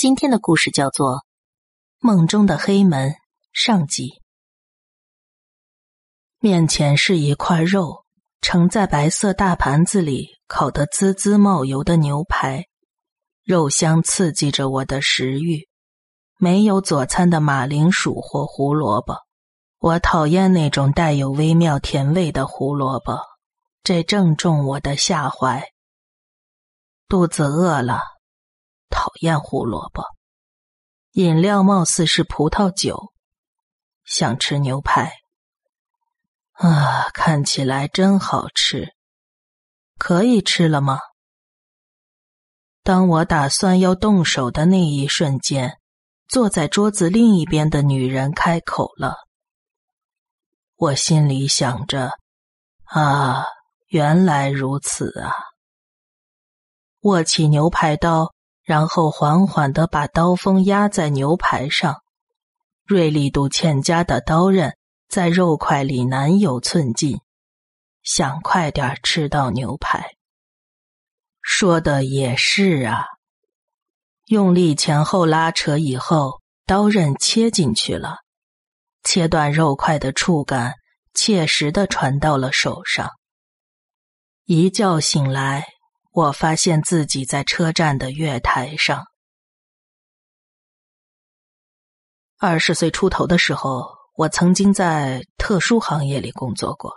今天的故事叫做《梦中的黑门》上集。面前是一块肉，盛在白色大盘子里，烤得滋滋冒油的牛排，肉香刺激着我的食欲。没有佐餐的马铃薯或胡萝卜，我讨厌那种带有微妙甜味的胡萝卜，这正中我的下怀。肚子饿了。讨厌胡萝卜，饮料貌似是葡萄酒，想吃牛排。啊，看起来真好吃，可以吃了吗？当我打算要动手的那一瞬间，坐在桌子另一边的女人开口了。我心里想着：啊，原来如此啊！握起牛排刀。然后缓缓的把刀锋压在牛排上，锐利度欠佳的刀刃在肉块里难有寸进，想快点吃到牛排。说的也是啊，用力前后拉扯以后，刀刃切进去了，切断肉块的触感切实的传到了手上。一觉醒来。我发现自己在车站的月台上。二十岁出头的时候，我曾经在特殊行业里工作过。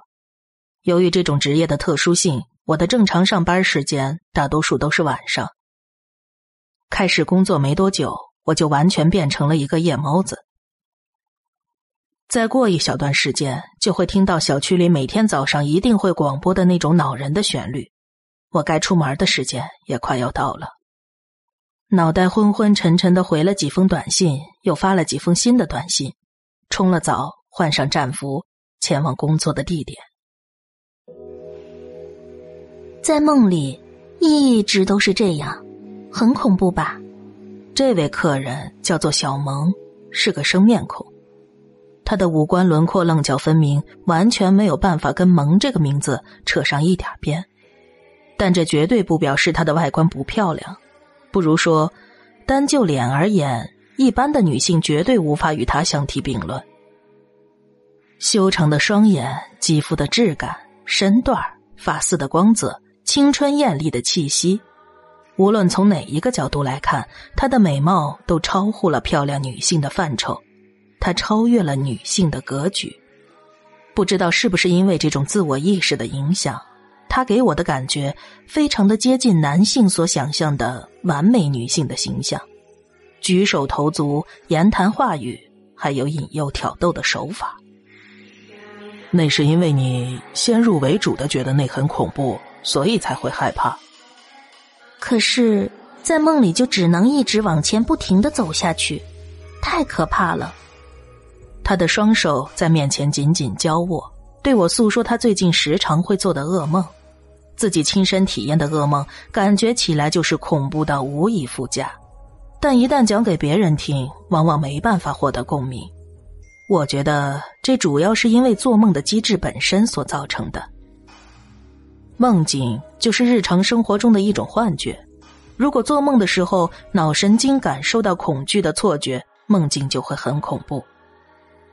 由于这种职业的特殊性，我的正常上班时间大多数都是晚上。开始工作没多久，我就完全变成了一个夜猫子。再过一小段时间，就会听到小区里每天早上一定会广播的那种恼人的旋律。我该出门的时间也快要到了，脑袋昏昏沉沉的回了几封短信，又发了几封新的短信，冲了澡，换上战服，前往工作的地点。在梦里，一直都是这样，很恐怖吧？这位客人叫做小萌，是个生面孔，他的五官轮廓棱角分明，完全没有办法跟“萌”这个名字扯上一点边。但这绝对不表示她的外观不漂亮，不如说，单就脸而言，一般的女性绝对无法与她相提并论。修长的双眼，肌肤的质感，身段发丝的光泽，青春艳丽的气息，无论从哪一个角度来看，她的美貌都超乎了漂亮女性的范畴，她超越了女性的格局。不知道是不是因为这种自我意识的影响。她给我的感觉非常的接近男性所想象的完美女性的形象，举手投足、言谈话语，还有引诱挑逗的手法。那是因为你先入为主的觉得那很恐怖，所以才会害怕。可是，在梦里就只能一直往前不停的走下去，太可怕了。他的双手在面前紧紧交握，对我诉说他最近时常会做的噩梦。自己亲身体验的噩梦，感觉起来就是恐怖到无以复加，但一旦讲给别人听，往往没办法获得共鸣。我觉得这主要是因为做梦的机制本身所造成的。梦境就是日常生活中的一种幻觉，如果做梦的时候脑神经感受到恐惧的错觉，梦境就会很恐怖。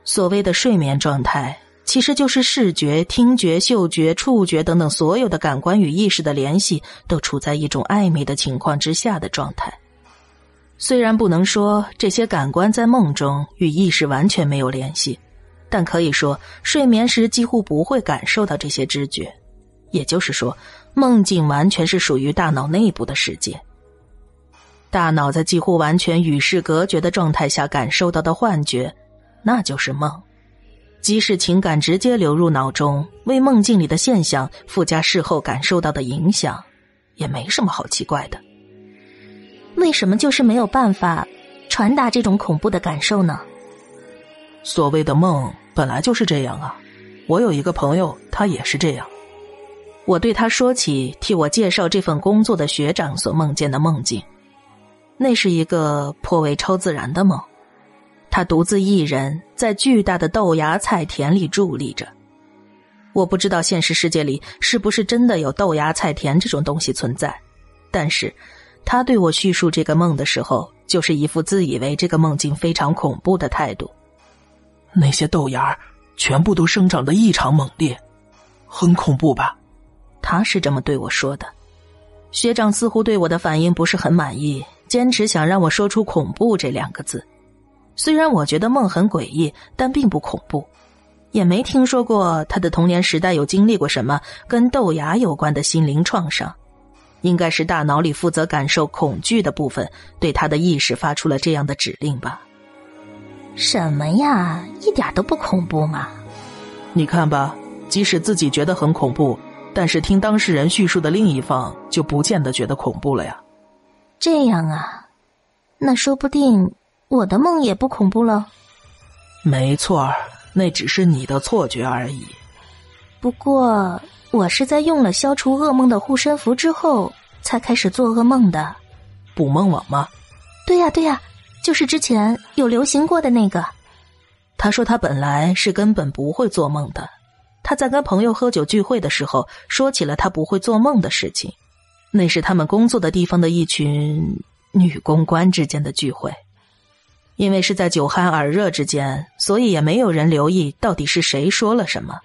所谓的睡眠状态。其实就是视觉、听觉、嗅觉、触觉等等所有的感官与意识的联系都处在一种暧昧的情况之下的状态。虽然不能说这些感官在梦中与意识完全没有联系，但可以说睡眠时几乎不会感受到这些知觉。也就是说，梦境完全是属于大脑内部的世界。大脑在几乎完全与世隔绝的状态下感受到的幻觉，那就是梦。即使情感直接流入脑中，为梦境里的现象附加事后感受到的影响，也没什么好奇怪的。为什么就是没有办法传达这种恐怖的感受呢？所谓的梦本来就是这样啊！我有一个朋友，他也是这样。我对他说起替我介绍这份工作的学长所梦见的梦境，那是一个颇为超自然的梦。他独自一人在巨大的豆芽菜田里伫立着。我不知道现实世界里是不是真的有豆芽菜田这种东西存在，但是，他对我叙述这个梦的时候，就是一副自以为这个梦境非常恐怖的态度。那些豆芽全部都生长得异常猛烈，很恐怖吧？他是这么对我说的。学长似乎对我的反应不是很满意，坚持想让我说出“恐怖”这两个字。虽然我觉得梦很诡异，但并不恐怖，也没听说过他的童年时代有经历过什么跟豆芽有关的心灵创伤。应该是大脑里负责感受恐惧的部分对他的意识发出了这样的指令吧？什么呀，一点都不恐怖嘛！你看吧，即使自己觉得很恐怖。但是听当事人叙述的另一方就不见得觉得恐怖了呀。这样啊，那说不定我的梦也不恐怖了。没错那只是你的错觉而已。不过我是在用了消除噩梦的护身符之后才开始做噩梦的。捕梦网吗？对呀对呀，就是之前有流行过的那个。他说他本来是根本不会做梦的。他在跟朋友喝酒聚会的时候，说起了他不会做梦的事情。那是他们工作的地方的一群女公关之间的聚会，因为是在酒酣耳热之间，所以也没有人留意到底是谁说了什么。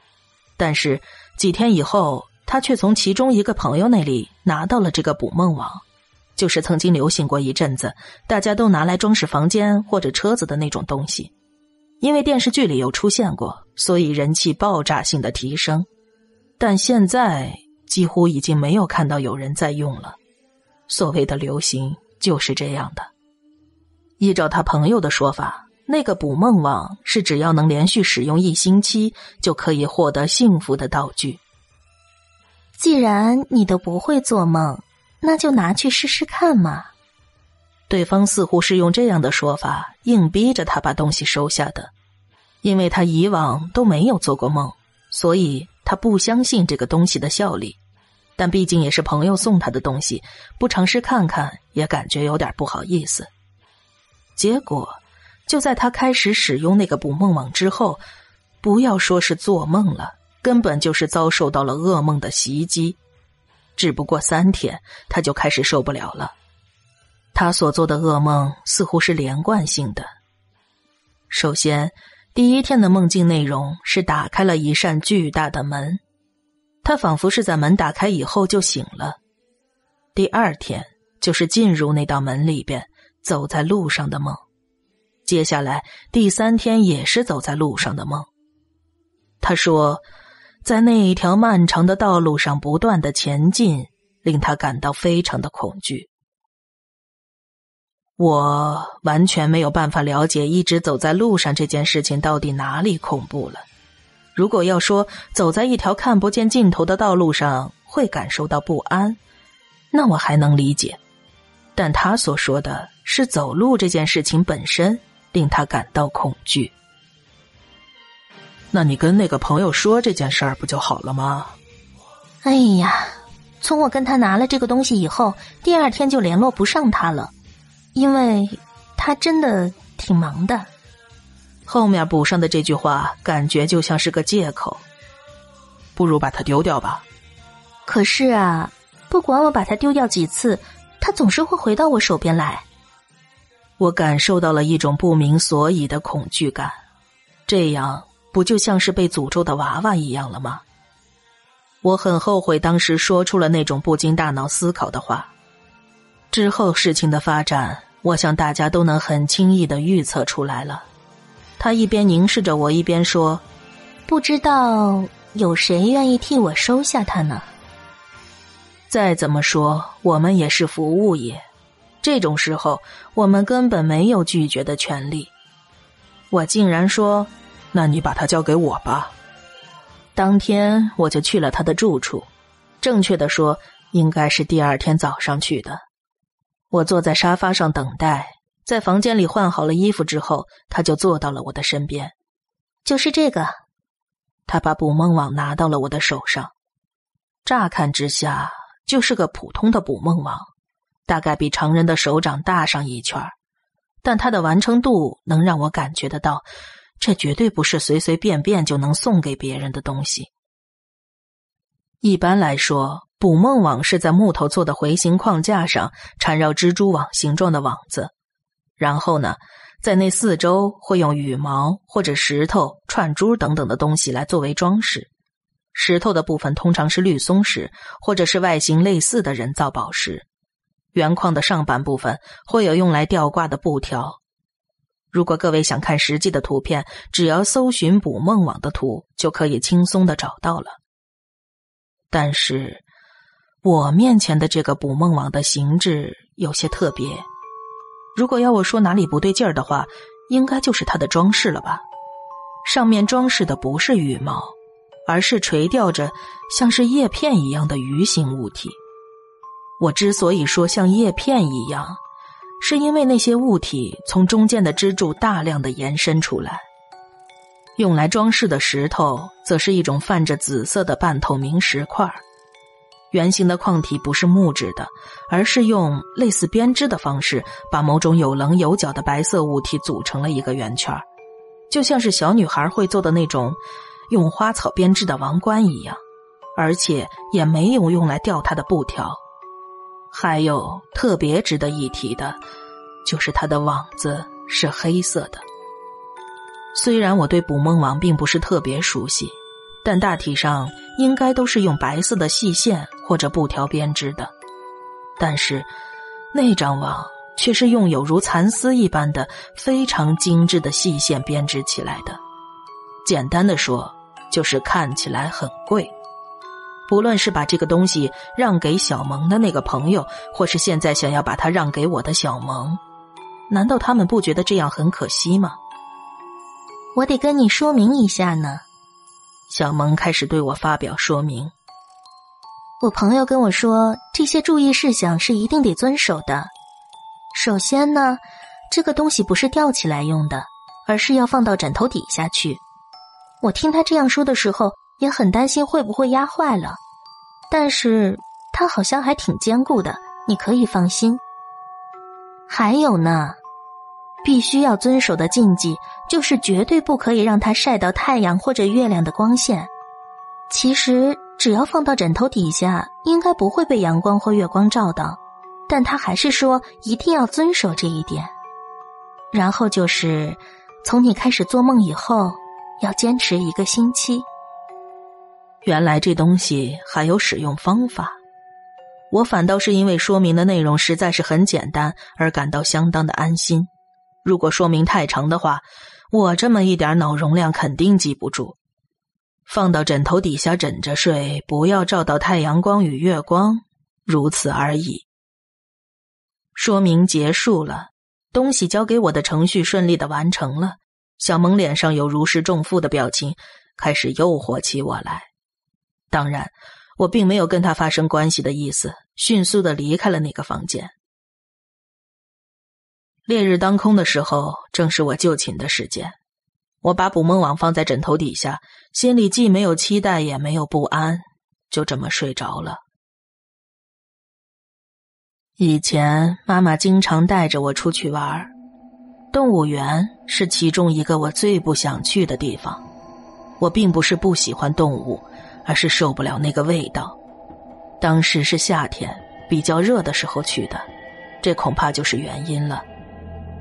但是几天以后，他却从其中一个朋友那里拿到了这个捕梦网，就是曾经流行过一阵子，大家都拿来装饰房间或者车子的那种东西。因为电视剧里有出现过，所以人气爆炸性的提升。但现在几乎已经没有看到有人在用了。所谓的流行就是这样的。依照他朋友的说法，那个捕梦网是只要能连续使用一星期就可以获得幸福的道具。既然你都不会做梦，那就拿去试试看嘛。对方似乎是用这样的说法硬逼着他把东西收下的，因为他以往都没有做过梦，所以他不相信这个东西的效力。但毕竟也是朋友送他的东西，不尝试看看也感觉有点不好意思。结果就在他开始使用那个捕梦网之后，不要说是做梦了，根本就是遭受到了噩梦的袭击。只不过三天，他就开始受不了了。他所做的噩梦似乎是连贯性的。首先，第一天的梦境内容是打开了一扇巨大的门，他仿佛是在门打开以后就醒了。第二天就是进入那道门里边，走在路上的梦。接下来第三天也是走在路上的梦。他说，在那一条漫长的道路上不断的前进，令他感到非常的恐惧。我完全没有办法了解一直走在路上这件事情到底哪里恐怖了。如果要说走在一条看不见尽头的道路上会感受到不安，那我还能理解。但他所说的是走路这件事情本身令他感到恐惧。那你跟那个朋友说这件事儿不就好了吗？哎呀，从我跟他拿了这个东西以后，第二天就联络不上他了。因为他真的挺忙的，后面补上的这句话感觉就像是个借口。不如把它丢掉吧。可是啊，不管我把它丢掉几次，它总是会回到我手边来。我感受到了一种不明所以的恐惧感，这样不就像是被诅咒的娃娃一样了吗？我很后悔当时说出了那种不经大脑思考的话。之后事情的发展。我想大家都能很轻易的预测出来了。他一边凝视着我，一边说：“不知道有谁愿意替我收下他呢？”再怎么说，我们也是服务业，这种时候我们根本没有拒绝的权利。我竟然说：“那你把它交给我吧。”当天我就去了他的住处，正确的说，应该是第二天早上去的。我坐在沙发上等待，在房间里换好了衣服之后，他就坐到了我的身边。就是这个，他把捕梦网拿到了我的手上。乍看之下，就是个普通的捕梦网，大概比常人的手掌大上一圈但它的完成度能让我感觉得到，这绝对不是随随便便就能送给别人的东西。一般来说。捕梦网是在木头做的回形框架上缠绕蜘蛛网形状的网子，然后呢，在那四周会用羽毛或者石头、串珠等等的东西来作为装饰。石头的部分通常是绿松石，或者是外形类似的人造宝石。原矿的上半部分会有用来吊挂的布条。如果各位想看实际的图片，只要搜寻捕梦网的图，就可以轻松的找到了。但是，我面前的这个捕梦网的形制有些特别。如果要我说哪里不对劲儿的话，应该就是它的装饰了吧？上面装饰的不是羽毛，而是垂吊着像是叶片一样的鱼形物体。我之所以说像叶片一样。是因为那些物体从中间的支柱大量的延伸出来，用来装饰的石头则是一种泛着紫色的半透明石块圆形的矿体不是木质的，而是用类似编织的方式，把某种有棱有角的白色物体组成了一个圆圈就像是小女孩会做的那种用花草编织的王冠一样，而且也没有用来吊它的布条。还有特别值得一提的，就是它的网子是黑色的。虽然我对捕梦网并不是特别熟悉，但大体上应该都是用白色的细线或者布条编织的。但是那张网却是用有如蚕丝一般的非常精致的细线编织起来的。简单的说，就是看起来很贵。不论是把这个东西让给小萌的那个朋友，或是现在想要把它让给我的小萌，难道他们不觉得这样很可惜吗？我得跟你说明一下呢。小萌开始对我发表说明。我朋友跟我说，这些注意事项是一定得遵守的。首先呢，这个东西不是吊起来用的，而是要放到枕头底下去。我听他这样说的时候。也很担心会不会压坏了，但是它好像还挺坚固的，你可以放心。还有呢，必须要遵守的禁忌就是绝对不可以让它晒到太阳或者月亮的光线。其实只要放到枕头底下，应该不会被阳光或月光照到，但他还是说一定要遵守这一点。然后就是从你开始做梦以后，要坚持一个星期。原来这东西还有使用方法，我反倒是因为说明的内容实在是很简单而感到相当的安心。如果说明太长的话，我这么一点脑容量肯定记不住。放到枕头底下枕着睡，不要照到太阳光与月光，如此而已。说明结束了，东西交给我的程序顺利的完成了。小萌脸上有如释重负的表情，开始诱惑起我来。当然，我并没有跟他发生关系的意思，迅速的离开了那个房间。烈日当空的时候，正是我就寝的时间。我把捕梦网放在枕头底下，心里既没有期待，也没有不安，就这么睡着了。以前妈妈经常带着我出去玩，动物园是其中一个我最不想去的地方。我并不是不喜欢动物。而是受不了那个味道。当时是夏天，比较热的时候去的，这恐怕就是原因了。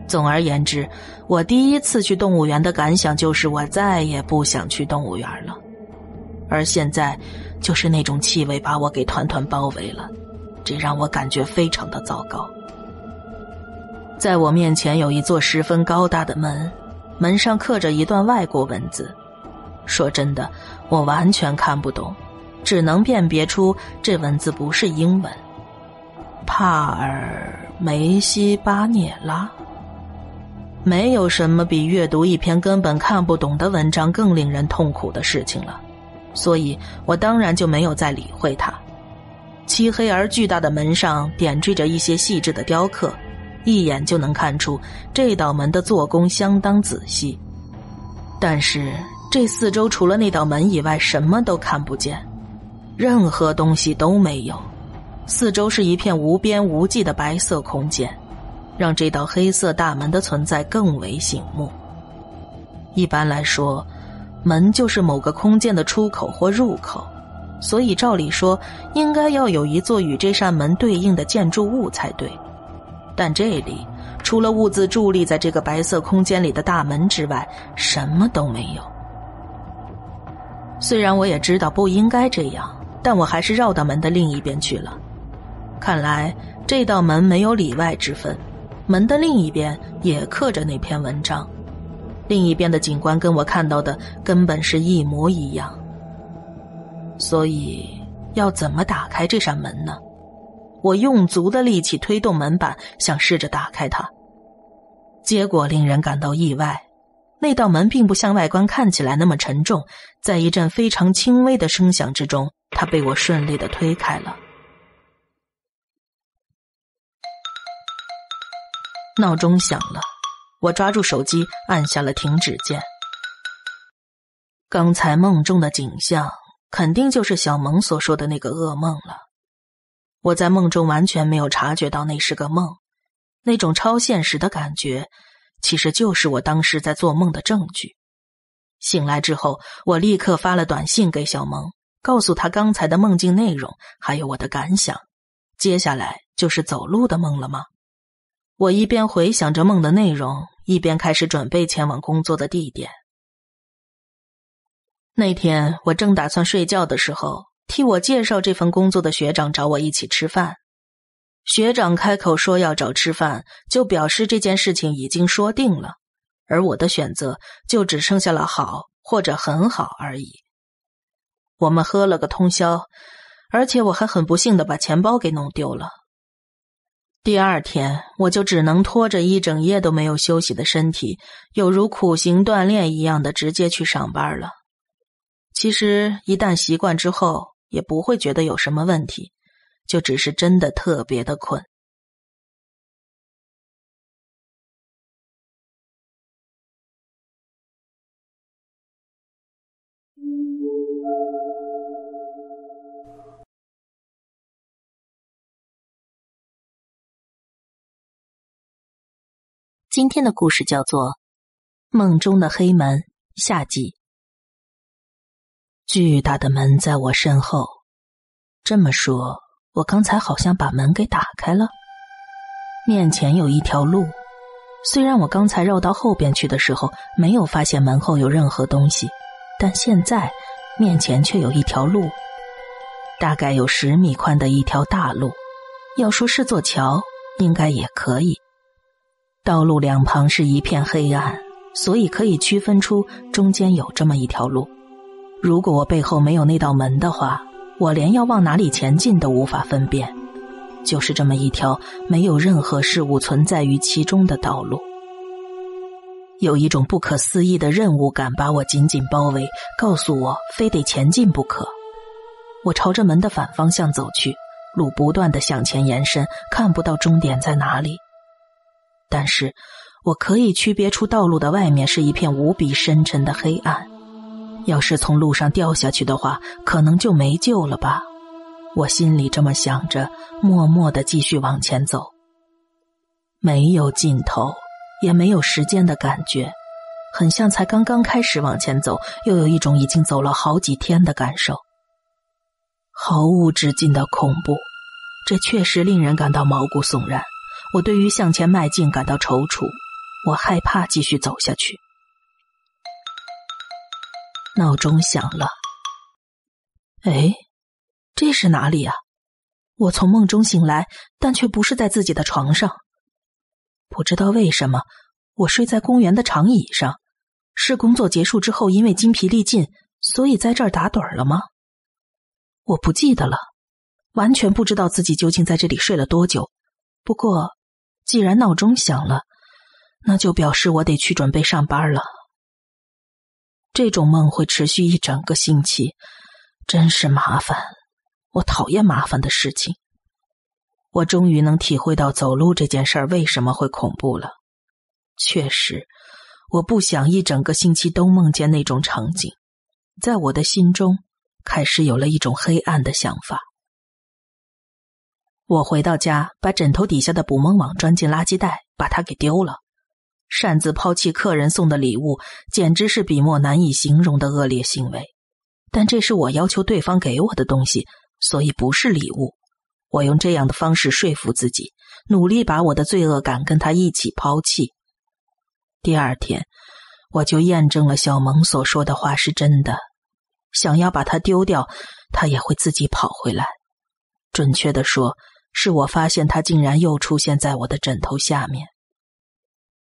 总而言之，我第一次去动物园的感想就是我再也不想去动物园了。而现在，就是那种气味把我给团团包围了，这让我感觉非常的糟糕。在我面前有一座十分高大的门，门上刻着一段外国文字。说真的，我完全看不懂，只能辨别出这文字不是英文。帕尔梅西巴涅拉，没有什么比阅读一篇根本看不懂的文章更令人痛苦的事情了，所以我当然就没有再理会它。漆黑而巨大的门上点缀着一些细致的雕刻，一眼就能看出这道门的做工相当仔细，但是。这四周除了那道门以外，什么都看不见，任何东西都没有。四周是一片无边无际的白色空间，让这道黑色大门的存在更为醒目。一般来说，门就是某个空间的出口或入口，所以照理说应该要有一座与这扇门对应的建筑物才对。但这里除了兀自伫立在这个白色空间里的大门之外，什么都没有。虽然我也知道不应该这样，但我还是绕到门的另一边去了。看来这道门没有里外之分，门的另一边也刻着那篇文章，另一边的景观跟我看到的根本是一模一样。所以，要怎么打开这扇门呢？我用足的力气推动门板，想试着打开它。结果令人感到意外，那道门并不像外观看起来那么沉重，在一阵非常轻微的声响之中，它被我顺利的推开了。闹钟响了，我抓住手机按下了停止键。刚才梦中的景象，肯定就是小萌所说的那个噩梦了。我在梦中完全没有察觉到那是个梦，那种超现实的感觉，其实就是我当时在做梦的证据。醒来之后，我立刻发了短信给小萌，告诉他刚才的梦境内容，还有我的感想。接下来就是走路的梦了吗？我一边回想着梦的内容，一边开始准备前往工作的地点。那天我正打算睡觉的时候。替我介绍这份工作的学长找我一起吃饭，学长开口说要找吃饭，就表示这件事情已经说定了，而我的选择就只剩下了好或者很好而已。我们喝了个通宵，而且我还很不幸的把钱包给弄丢了。第二天，我就只能拖着一整夜都没有休息的身体，有如苦行锻炼一样的直接去上班了。其实，一旦习惯之后，也不会觉得有什么问题，就只是真的特别的困。今天的故事叫做《梦中的黑门》下集。巨大的门在我身后，这么说，我刚才好像把门给打开了。面前有一条路，虽然我刚才绕到后边去的时候没有发现门后有任何东西，但现在面前却有一条路，大概有十米宽的一条大路。要说是座桥，应该也可以。道路两旁是一片黑暗，所以可以区分出中间有这么一条路。如果我背后没有那道门的话，我连要往哪里前进都无法分辨。就是这么一条没有任何事物存在于其中的道路，有一种不可思议的任务感把我紧紧包围，告诉我非得前进不可。我朝着门的反方向走去，路不断的向前延伸，看不到终点在哪里。但是，我可以区别出道路的外面是一片无比深沉的黑暗。要是从路上掉下去的话，可能就没救了吧。我心里这么想着，默默的继续往前走。没有尽头，也没有时间的感觉，很像才刚刚开始往前走，又有一种已经走了好几天的感受。毫无止境的恐怖，这确实令人感到毛骨悚然。我对于向前迈进感到踌躇，我害怕继续走下去。闹钟响了。哎，这是哪里啊？我从梦中醒来，但却不是在自己的床上。不知道为什么，我睡在公园的长椅上。是工作结束之后，因为精疲力尽，所以在这儿打盹了吗？我不记得了，完全不知道自己究竟在这里睡了多久。不过，既然闹钟响了，那就表示我得去准备上班了。这种梦会持续一整个星期，真是麻烦。我讨厌麻烦的事情。我终于能体会到走路这件事儿为什么会恐怖了。确实，我不想一整个星期都梦见那种场景。在我的心中，开始有了一种黑暗的想法。我回到家，把枕头底下的捕梦网装进垃圾袋，把它给丢了。擅自抛弃客人送的礼物，简直是笔墨难以形容的恶劣行为。但这是我要求对方给我的东西，所以不是礼物。我用这样的方式说服自己，努力把我的罪恶感跟他一起抛弃。第二天，我就验证了小萌所说的话是真的。想要把它丢掉，它也会自己跑回来。准确的说，是我发现它竟然又出现在我的枕头下面。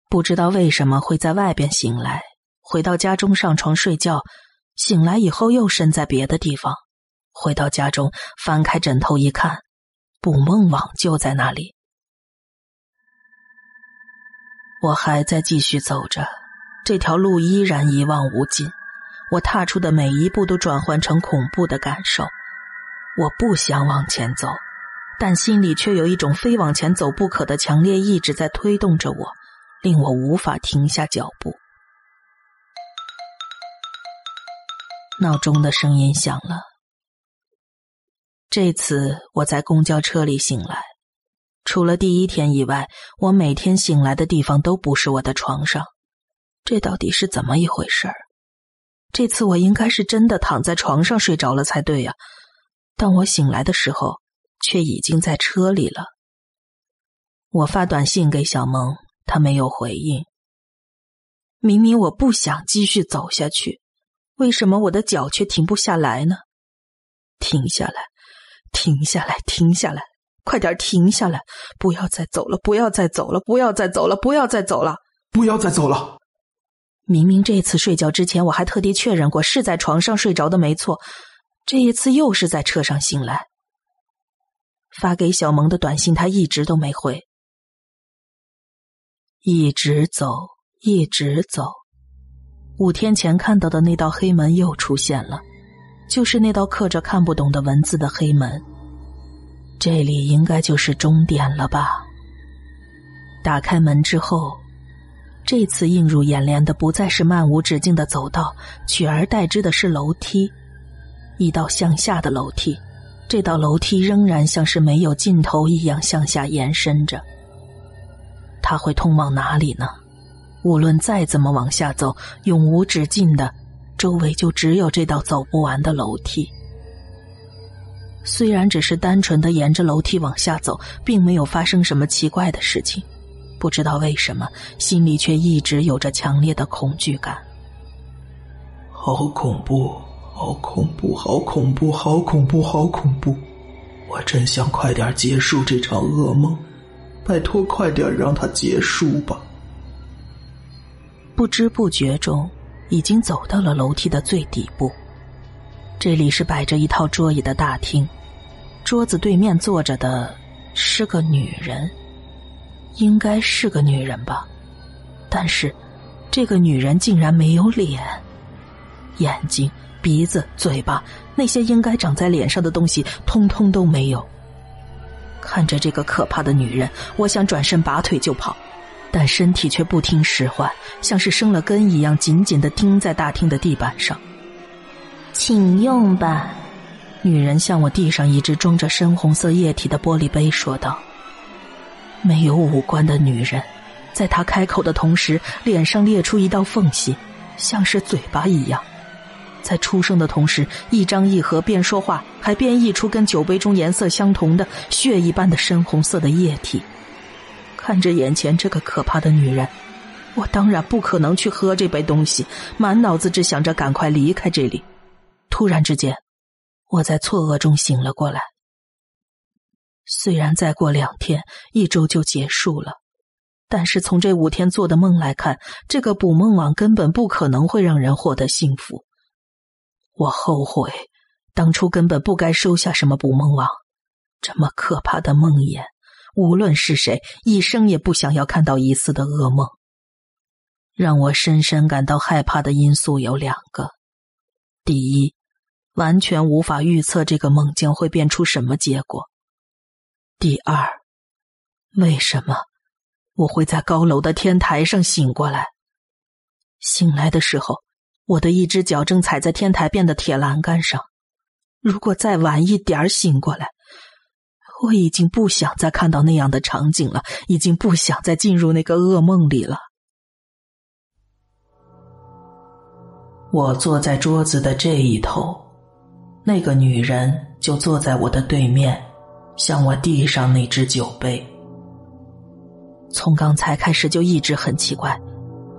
不知道为什么会在外边醒来，回到家中上床睡觉，醒来以后又身在别的地方。回到家中，翻开枕头一看，捕梦网就在那里。我还在继续走着，这条路依然一望无尽。我踏出的每一步都转换成恐怖的感受。我不想往前走，但心里却有一种非往前走不可的强烈意志在推动着我，令我无法停下脚步。闹钟的声音响了。这次我在公交车里醒来。除了第一天以外，我每天醒来的地方都不是我的床上，这到底是怎么一回事儿？这次我应该是真的躺在床上睡着了才对呀，但我醒来的时候却已经在车里了。我发短信给小萌，她没有回应。明明我不想继续走下去，为什么我的脚却停不下来呢？停下来，停下来，停下来。快点停下来！不要再走了！不要再走了！不要再走了！不要再走了！不要再走了！明明这次睡觉之前我还特地确认过是在床上睡着的没错，这一次又是在车上醒来。发给小萌的短信他一直都没回，一直走，一直走。五天前看到的那道黑门又出现了，就是那道刻着看不懂的文字的黑门。这里应该就是终点了吧？打开门之后，这次映入眼帘的不再是漫无止境的走道，取而代之的是楼梯，一道向下的楼梯。这道楼梯仍然像是没有尽头一样向下延伸着。它会通往哪里呢？无论再怎么往下走，永无止境的，周围就只有这道走不完的楼梯。虽然只是单纯的沿着楼梯往下走，并没有发生什么奇怪的事情，不知道为什么，心里却一直有着强烈的恐惧感。好恐怖！好恐怖！好恐怖！好恐怖！好恐怖！我真想快点结束这场噩梦，拜托快点让它结束吧！不知不觉中，已经走到了楼梯的最底部。这里是摆着一套桌椅的大厅，桌子对面坐着的是个女人，应该是个女人吧，但是这个女人竟然没有脸，眼睛、鼻子、嘴巴那些应该长在脸上的东西通通都没有。看着这个可怕的女人，我想转身拔腿就跑，但身体却不听使唤，像是生了根一样，紧紧的钉在大厅的地板上。请用吧。女人向我递上一只装着深红色液体的玻璃杯，说道：“没有五官的女人，在她开口的同时，脸上裂出一道缝隙，像是嘴巴一样。在出声的同时，一张一合，边说话还边溢出跟酒杯中颜色相同的血一般的深红色的液体。看着眼前这个可怕的女人，我当然不可能去喝这杯东西，满脑子只想着赶快离开这里。”突然之间，我在错愕中醒了过来。虽然再过两天一周就结束了，但是从这五天做的梦来看，这个捕梦网根本不可能会让人获得幸福。我后悔当初根本不该收下什么捕梦网，这么可怕的梦魇，无论是谁，一生也不想要看到一次的噩梦。让我深深感到害怕的因素有两个，第一。完全无法预测这个梦将会变出什么结果。第二，为什么我会在高楼的天台上醒过来？醒来的时候，我的一只脚正踩在天台边的铁栏杆上。如果再晚一点醒过来，我已经不想再看到那样的场景了，已经不想再进入那个噩梦里了。我坐在桌子的这一头。那个女人就坐在我的对面，向我递上那只酒杯。从刚才开始就一直很奇怪，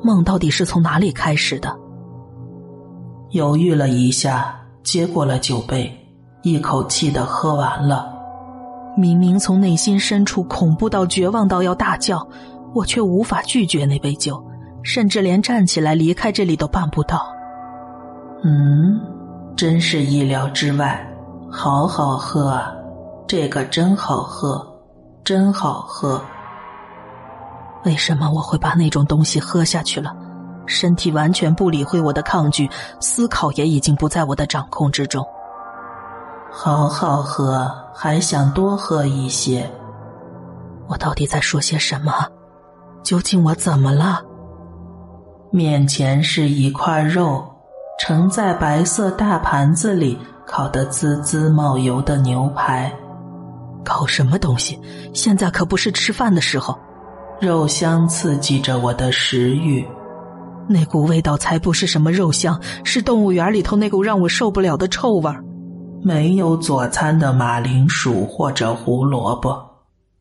梦到底是从哪里开始的？犹豫了一下，接过了酒杯，一口气的喝完了。明明从内心深处恐怖到绝望到要大叫，我却无法拒绝那杯酒，甚至连站起来离开这里都办不到。嗯，真是意料之外，好好喝啊！这个真好喝，真好喝。为什么我会把那种东西喝下去了？身体完全不理会我的抗拒，思考也已经不在我的掌控之中。好好喝，还想多喝一些。我到底在说些什么？究竟我怎么了？面前是一块肉，盛在白色大盘子里，烤得滋滋冒油的牛排。搞什么东西？现在可不是吃饭的时候。肉香刺激着我的食欲。那股味道才不是什么肉香，是动物园里头那股让我受不了的臭味儿。没有佐餐的马铃薯或者胡萝卜，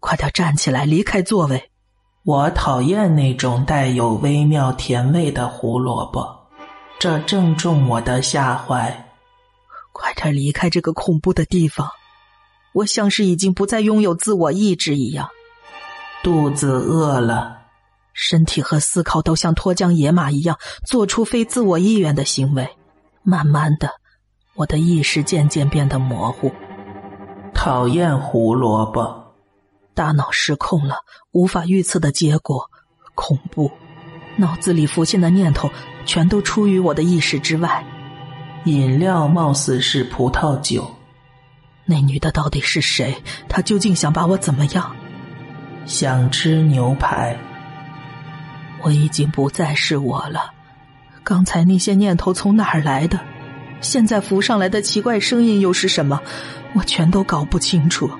快点站起来，离开座位。我讨厌那种带有微妙甜味的胡萝卜，这正中我的下怀。快点离开这个恐怖的地方！我像是已经不再拥有自我意志一样，肚子饿了。身体和思考都像脱缰野马一样，做出非自我意愿的行为。慢慢的，我的意识渐渐变得模糊。讨厌胡萝卜，大脑失控了，无法预测的结果，恐怖。脑子里浮现的念头全都出于我的意识之外。饮料貌似是葡萄酒。那女的到底是谁？她究竟想把我怎么样？想吃牛排。我已经不再是我了，刚才那些念头从哪儿来的？现在浮上来的奇怪声音又是什么？我全都搞不清楚。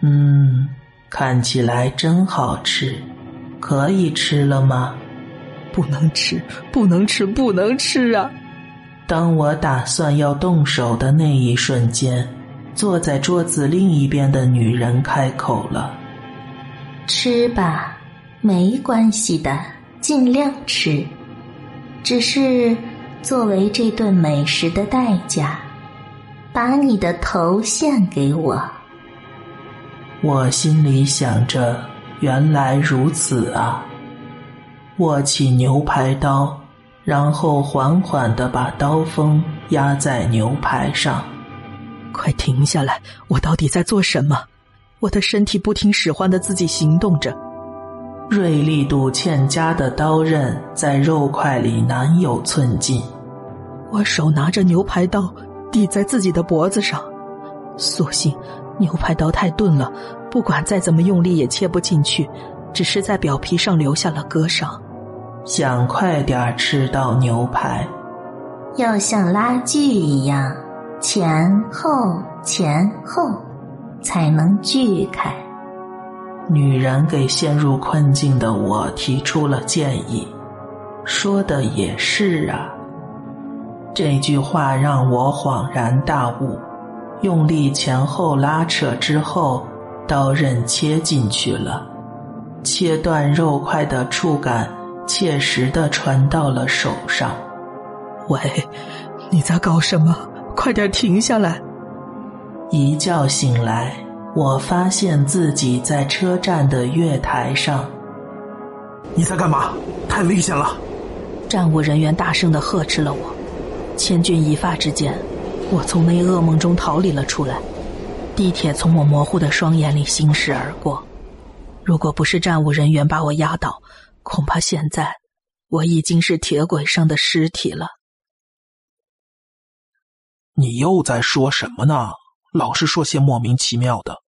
嗯，看起来真好吃，可以吃了吗？不能吃，不能吃，不能吃啊！当我打算要动手的那一瞬间，坐在桌子另一边的女人开口了：“吃吧。”没关系的，尽量吃。只是作为这顿美食的代价，把你的头献给我。我心里想着，原来如此啊！握起牛排刀，然后缓缓的把刀锋压在牛排上。快停下来！我到底在做什么？我的身体不听使唤的自己行动着。锐利度欠佳的刀刃在肉块里难有寸进，我手拿着牛排刀抵在自己的脖子上，所幸牛排刀太钝了，不管再怎么用力也切不进去，只是在表皮上留下了割伤。想快点吃到牛排，要像拉锯一样前后前后才能锯开。女人给陷入困境的我提出了建议，说的也是啊。这句话让我恍然大悟，用力前后拉扯之后，刀刃切进去了，切断肉块的触感切实的传到了手上。喂，你在搞什么？快点停下来！一觉醒来。我发现自己在车站的月台上。你在干嘛？太危险了！站务人员大声的呵斥了我。千钧一发之间，我从那噩梦中逃离了出来。地铁从我模糊的双眼里行驶而过。如果不是站务人员把我压倒，恐怕现在我已经是铁轨上的尸体了。你又在说什么呢？老是说些莫名其妙的。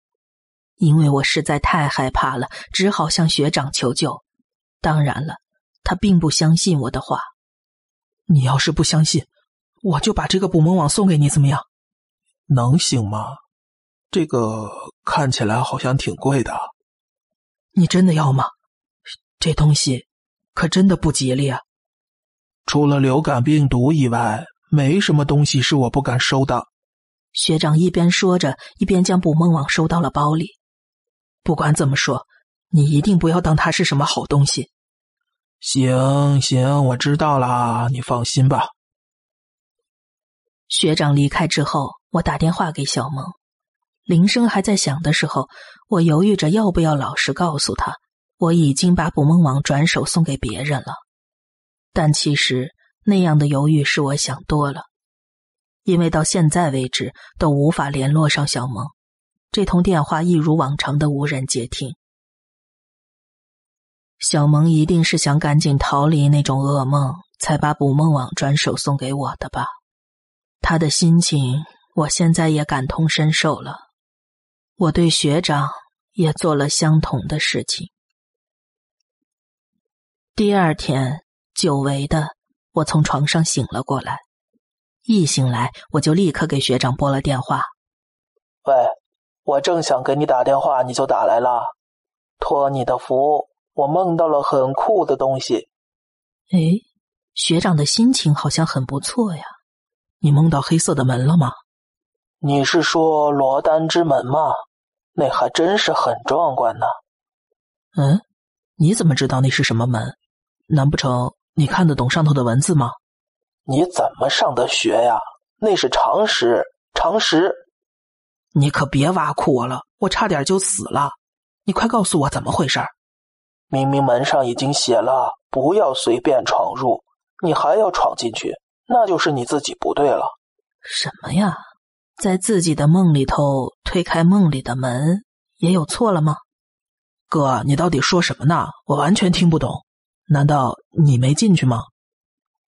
因为我实在太害怕了，只好向学长求救。当然了，他并不相信我的话。你要是不相信，我就把这个捕梦网送给你，怎么样？能行吗？这个看起来好像挺贵的。你真的要吗？这东西可真的不吉利啊！除了流感病毒以外，没什么东西是我不敢收的。学长一边说着，一边将捕梦网收到了包里。不管怎么说，你一定不要当他是什么好东西。行行，我知道了，你放心吧。学长离开之后，我打电话给小萌，铃声还在响的时候，我犹豫着要不要老实告诉他，我已经把捕梦网转手送给别人了。但其实那样的犹豫是我想多了，因为到现在为止都无法联络上小萌，这通电话一如往常的无人接听。小萌一定是想赶紧逃离那种噩梦，才把捕梦网转手送给我的吧。他的心情，我现在也感同身受了。我对学长也做了相同的事情。第二天，久违的，我从床上醒了过来。一醒来，我就立刻给学长拨了电话。喂，我正想给你打电话，你就打来了。托你的福，我梦到了很酷的东西。哎，学长的心情好像很不错呀。你梦到黑色的门了吗？你是说罗丹之门吗？那还真是很壮观呢。嗯，你怎么知道那是什么门？难不成你看得懂上头的文字吗？你怎么上的学呀？那是常识，常识。你可别挖苦我了，我差点就死了。你快告诉我怎么回事明明门上已经写了不要随便闯入，你还要闯进去。那就是你自己不对了。什么呀？在自己的梦里头推开梦里的门，也有错了吗？哥，你到底说什么呢？我完全听不懂。难道你没进去吗？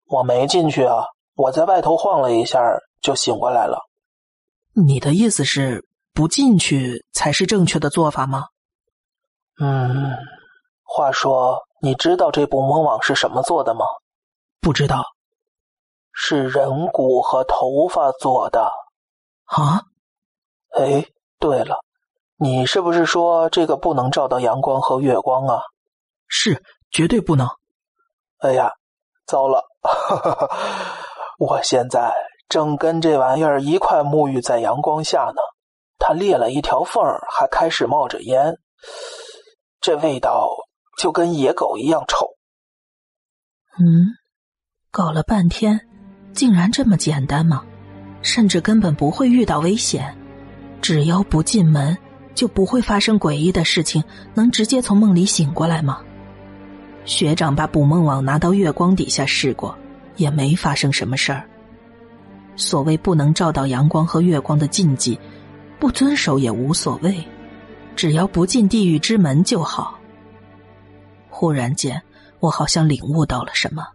我没进去啊，我在外头晃了一下就醒过来了。你的意思是不进去才是正确的做法吗？嗯。话说，你知道这捕梦网是什么做的吗？不知道。是人骨和头发做的，啊？哎，对了，你是不是说这个不能照到阳光和月光啊？是，绝对不能。哎呀，糟了！我现在正跟这玩意儿一块沐浴在阳光下呢，它裂了一条缝儿，还开始冒着烟，这味道就跟野狗一样臭。嗯，搞了半天。竟然这么简单吗？甚至根本不会遇到危险，只要不进门，就不会发生诡异的事情。能直接从梦里醒过来吗？学长把捕梦网拿到月光底下试过，也没发生什么事儿。所谓不能照到阳光和月光的禁忌，不遵守也无所谓，只要不进地狱之门就好。忽然间，我好像领悟到了什么，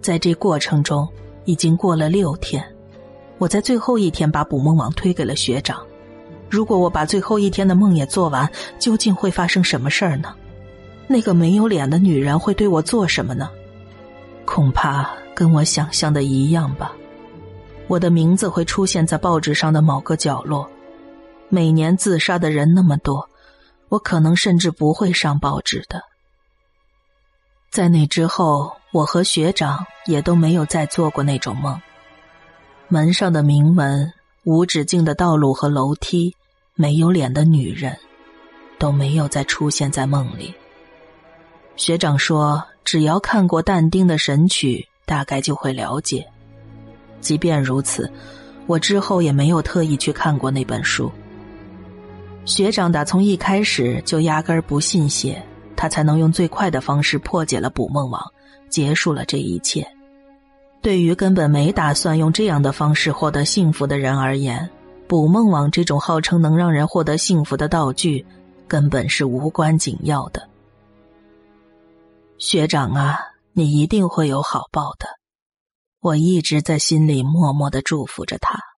在这过程中。已经过了六天，我在最后一天把捕梦网推给了学长。如果我把最后一天的梦也做完，究竟会发生什么事儿呢？那个没有脸的女人会对我做什么呢？恐怕跟我想象的一样吧。我的名字会出现在报纸上的某个角落。每年自杀的人那么多，我可能甚至不会上报纸的。在那之后。我和学长也都没有再做过那种梦。门上的铭文、无止境的道路和楼梯、没有脸的女人，都没有再出现在梦里。学长说，只要看过但丁的《神曲》，大概就会了解。即便如此，我之后也没有特意去看过那本书。学长打从一开始就压根儿不信邪，他才能用最快的方式破解了捕梦网。结束了这一切。对于根本没打算用这样的方式获得幸福的人而言，捕梦网这种号称能让人获得幸福的道具，根本是无关紧要的。学长啊，你一定会有好报的，我一直在心里默默的祝福着他。